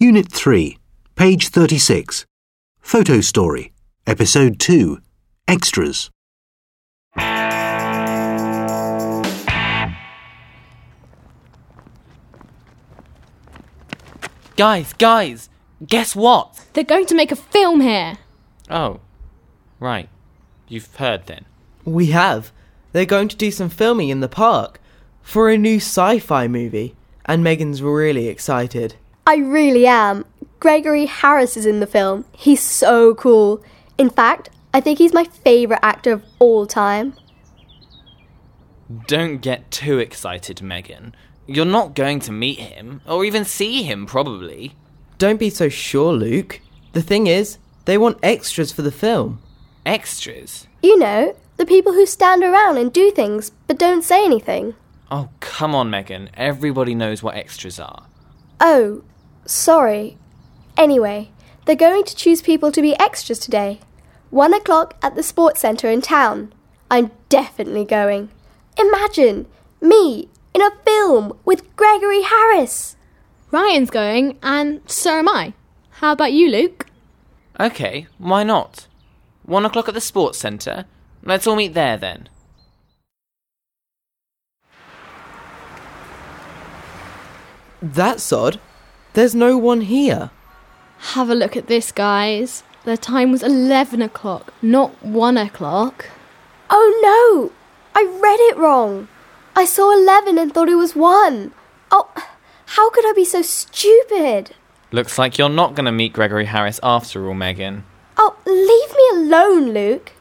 Unit 3, page 36. Photo Story, Episode 2. Extras. Guys, guys, guess what? They're going to make a film here. Oh, right. You've heard then. We have. They're going to do some filming in the park for a new sci fi movie, and Megan's really excited. I really am. Gregory Harris is in the film. He's so cool. In fact, I think he's my favourite actor of all time. Don't get too excited, Megan. You're not going to meet him, or even see him, probably. Don't be so sure, Luke. The thing is, they want extras for the film. Extras? You know, the people who stand around and do things but don't say anything. Oh, come on, Megan. Everybody knows what extras are. Oh, sorry. Anyway, they're going to choose people to be extras today. One o'clock at the sports centre in town. I'm definitely going. Imagine me in a film with Gregory Harris. Ryan's going, and so am I. How about you, Luke? Okay, why not? One o'clock at the sports centre? Let's all meet there then. That's odd. There's no one here. Have a look at this, guys. The time was 11 o'clock, not 1 o'clock. Oh no! I read it wrong. I saw 11 and thought it was 1. Oh, how could I be so stupid? Looks like you're not going to meet Gregory Harris after all, Megan. Oh, leave me alone, Luke.